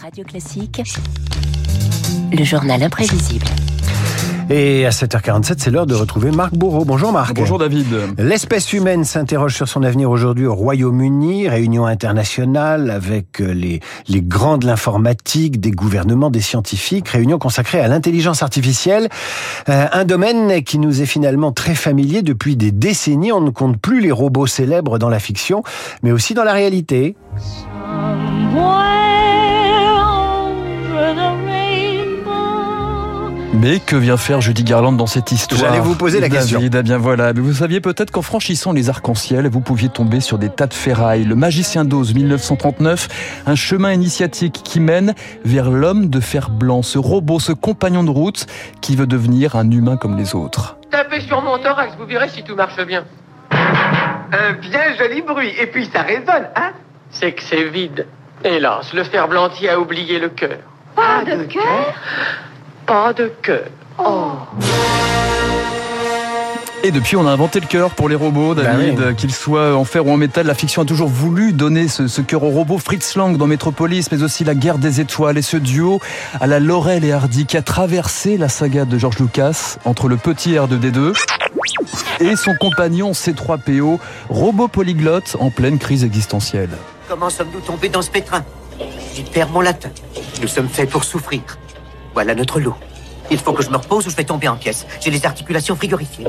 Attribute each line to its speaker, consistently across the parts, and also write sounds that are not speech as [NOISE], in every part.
Speaker 1: Radio Classique, le journal imprévisible.
Speaker 2: Et à 7h47, c'est l'heure de retrouver Marc Bourreau. Bonjour Marc.
Speaker 3: Bonjour David.
Speaker 2: L'espèce humaine s'interroge sur son avenir aujourd'hui au Royaume-Uni, réunion internationale avec euh, les, les grands de l'informatique, des gouvernements, des scientifiques, réunion consacrée à l'intelligence artificielle, euh, un domaine qui nous est finalement très familier depuis des décennies. On ne compte plus les robots célèbres dans la fiction, mais aussi dans la réalité.
Speaker 3: Mais que vient faire Judy Garland dans cette histoire
Speaker 2: J'allais vous poser la
Speaker 3: David,
Speaker 2: question.
Speaker 3: eh bien voilà. Mais vous saviez peut-être qu'en franchissant les arcs-en-ciel, vous pouviez tomber sur des tas de ferrailles. Le Magicien d'Oz 1939, un chemin initiatique qui mène vers l'homme de fer blanc, ce robot, ce compagnon de route qui veut devenir un humain comme les autres.
Speaker 4: Tapez sur mon thorax, vous verrez si tout marche bien. Un bien joli bruit, et puis ça résonne, hein? C'est que c'est vide. Hélas, le fer blanc y a oublié le cœur.
Speaker 5: Pas de cœur?
Speaker 4: Pas de cœur.
Speaker 3: Et depuis, on a inventé le cœur pour les robots, David,
Speaker 2: Bah oui.
Speaker 3: qu'ils soient en fer ou en métal. La fiction a toujours voulu donner ce, ce cœur aux robots. Fritz Lang dans Metropolis, mais aussi La Guerre des Étoiles et ce duo à la Laurel et Hardy qui a traversé la saga de George Lucas entre le petit R2D2 et son compagnon C3PO, robot polyglotte en pleine crise existentielle.
Speaker 6: Comment sommes-nous tombés dans ce pétrin? J'y perds mon latin. Nous sommes faits pour souffrir. Voilà notre lot. Il faut que je me repose ou je vais tomber en pièces. J'ai les articulations frigorifiées.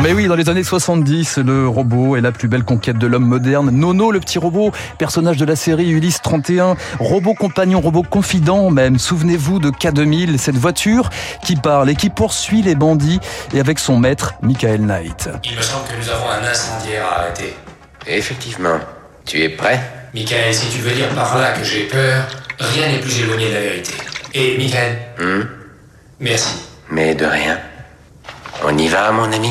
Speaker 3: Mais oui, dans les années 70, le robot est la plus belle conquête de l'homme moderne. Nono, le petit robot, personnage de la série Ulysse 31, robot compagnon, robot confident même. Souvenez-vous de K2000, cette voiture qui parle et qui poursuit les bandits et avec son maître, Michael Knight.
Speaker 7: Il me semble que nous avons un incendiaire à arrêter.
Speaker 8: Effectivement. Tu es prêt?
Speaker 7: Michael, si tu veux dire par là que j'ai peur, rien n'est plus éloigné de la vérité. Et Michael,
Speaker 8: Hmm
Speaker 7: merci.
Speaker 8: Mais de rien. On y va, mon ami?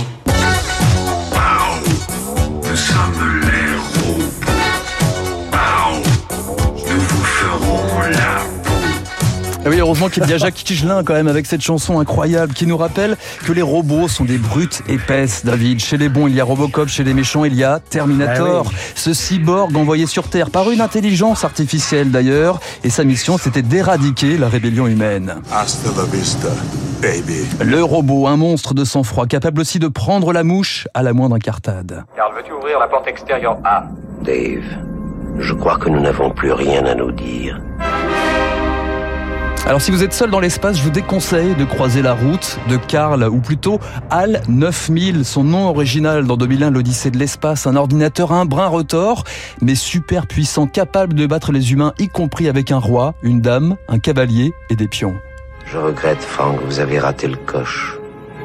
Speaker 9: Nous sommes les
Speaker 3: Ah oui, heureusement qu'il y a Jacques [LAUGHS] Higelin quand même avec cette chanson incroyable qui nous rappelle que les robots sont des brutes épaisses, David. Chez les bons, il y a Robocop, chez les méchants, il y a Terminator,
Speaker 2: Ah
Speaker 3: ce cyborg envoyé sur Terre par une intelligence artificielle d'ailleurs, et sa mission c'était d'éradiquer la rébellion humaine.
Speaker 9: Hasta la vista, baby.
Speaker 3: Le robot, un monstre de sang-froid, capable aussi de prendre la mouche à la moindre incartade.
Speaker 4: Carl, veux-tu ouvrir la porte extérieure? A
Speaker 8: Dave, je crois que nous n'avons plus rien à nous dire.
Speaker 3: Alors si vous êtes seul dans l'espace, je vous déconseille de croiser la route de Carl, ou plutôt HAL 9000, son nom original dans 2001, l'Odyssée de l'espace, un ordinateur un brin retors, mais super puissant, capable de battre les humains, y compris avec un roi, une dame, un cavalier et des pions.
Speaker 8: Je regrette, Frank, vous avez raté le coche.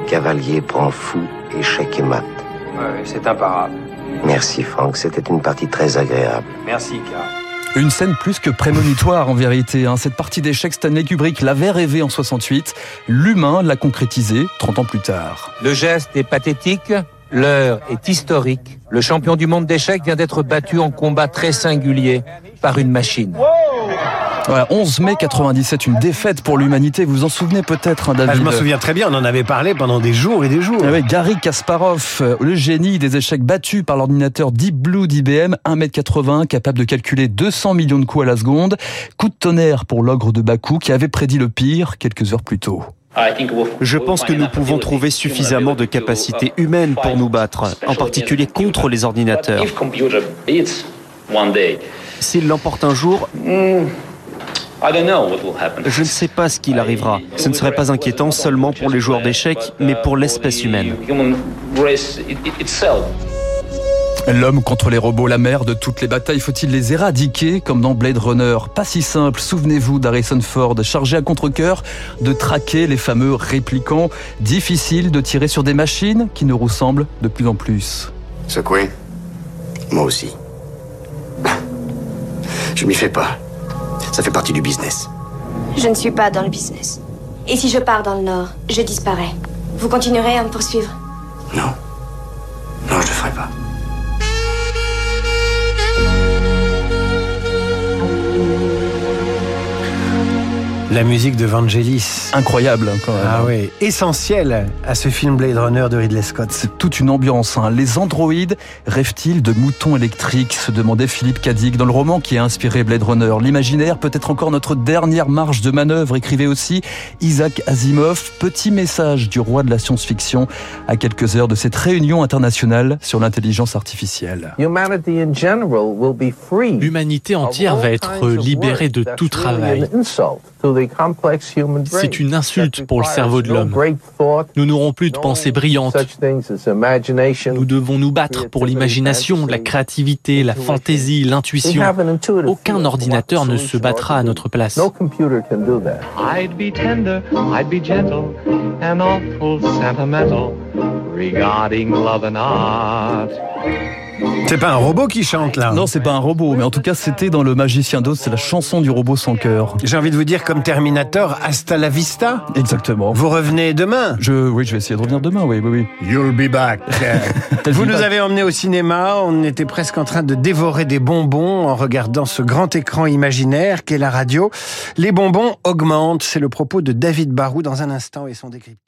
Speaker 8: Cavalier prend fou, échec et mat.
Speaker 4: Ouais, c'est imparable.
Speaker 8: Merci, Frank, c'était une partie très agréable.
Speaker 4: Merci, Carl.
Speaker 3: Une scène plus que prémonitoire en vérité. hein. Cette partie d'échecs, Stanley Kubrick l'avait rêvé en 68. L'humain l'a concrétisé 30 ans plus tard.
Speaker 10: Le geste est pathétique, l'heure est historique. Le champion du monde d'échecs vient d'être battu en combat très singulier par une machine.
Speaker 3: Voilà, 11 mai 97, une défaite pour l'humanité. Vous vous en souvenez peut-être, hein, David
Speaker 2: Ah, je m'en souviens très bien, on en avait parlé pendant des jours et des jours.
Speaker 3: Ah ouais, Gary Kasparov, euh, le génie des échecs battu par l'ordinateur Deep Blue d'IBM, 1m80, capable de calculer 200 millions de coups à la seconde. Coup de tonnerre pour l'ogre de Bakou qui avait prédit le pire quelques heures plus tôt.
Speaker 11: Je pense que nous pouvons trouver suffisamment de capacités humaines pour nous battre, en particulier contre les ordinateurs. S'il l'emporte un jour, je ne sais pas ce qu'il arrivera. Ce ne serait pas inquiétant seulement pour les joueurs d'échecs, mais pour l'espèce humaine.
Speaker 3: L'homme contre les robots, la mère de toutes les batailles, faut-il les éradiquer comme dans Blade Runner? Pas si simple, souvenez-vous d'Harrison Ford, chargé à contre-coeur de traquer les fameux réplicants. Difficile de tirer sur des machines qui nous ressemblent de plus en plus.
Speaker 8: Secoué Moi aussi. Je m'y fais pas. Ça fait partie du business.
Speaker 5: Je ne suis pas dans le business. Et si je pars dans le Nord, je disparais. Vous continuerez à me poursuivre?
Speaker 8: Non. Non, je le ferai pas.
Speaker 2: La musique de Vangelis.
Speaker 3: Incroyable, hein, quand même.
Speaker 2: Ah oui, essentiel à ce film Blade Runner de Ridley Scott.
Speaker 3: C'est toute une ambiance. hein. Les androïdes rêvent-ils de moutons électriques se demandait Philippe Cadic dans le roman qui a inspiré Blade Runner. L'imaginaire peut être encore notre dernière marge de manœuvre, écrivait aussi Isaac Asimov. Petit message du roi de la science-fiction à quelques heures de cette réunion internationale sur l'intelligence artificielle.
Speaker 12: L'humanité entière va être libérée de tout travail. C'est une insulte pour le cerveau de l'homme. Nous n'aurons plus de pensées brillantes. Nous devons nous battre pour l'imagination, la créativité, la fantaisie, l'intuition. Aucun ordinateur ne se battra à notre place.
Speaker 13: I'd be tender, I'd be gentle, and awful sentimental regarding love and art.
Speaker 2: C'est pas un robot qui chante là
Speaker 3: Non, c'est pas un robot, mais en tout cas, c'était dans Le Magicien d'Oz, c'est la chanson du robot sans cœur.
Speaker 2: J'ai envie de vous dire comme Terminator, hasta la vista.
Speaker 3: Exactement.
Speaker 2: Vous revenez demain
Speaker 3: Je, oui, je vais essayer de revenir demain, oui, oui, oui.
Speaker 2: You'll be back. [LAUGHS] vous nous avez emmenés au cinéma, on était presque en train de dévorer des bonbons en regardant ce grand écran imaginaire qu'est la radio. Les bonbons augmentent, c'est le propos de David Barou dans un instant et son décryptage.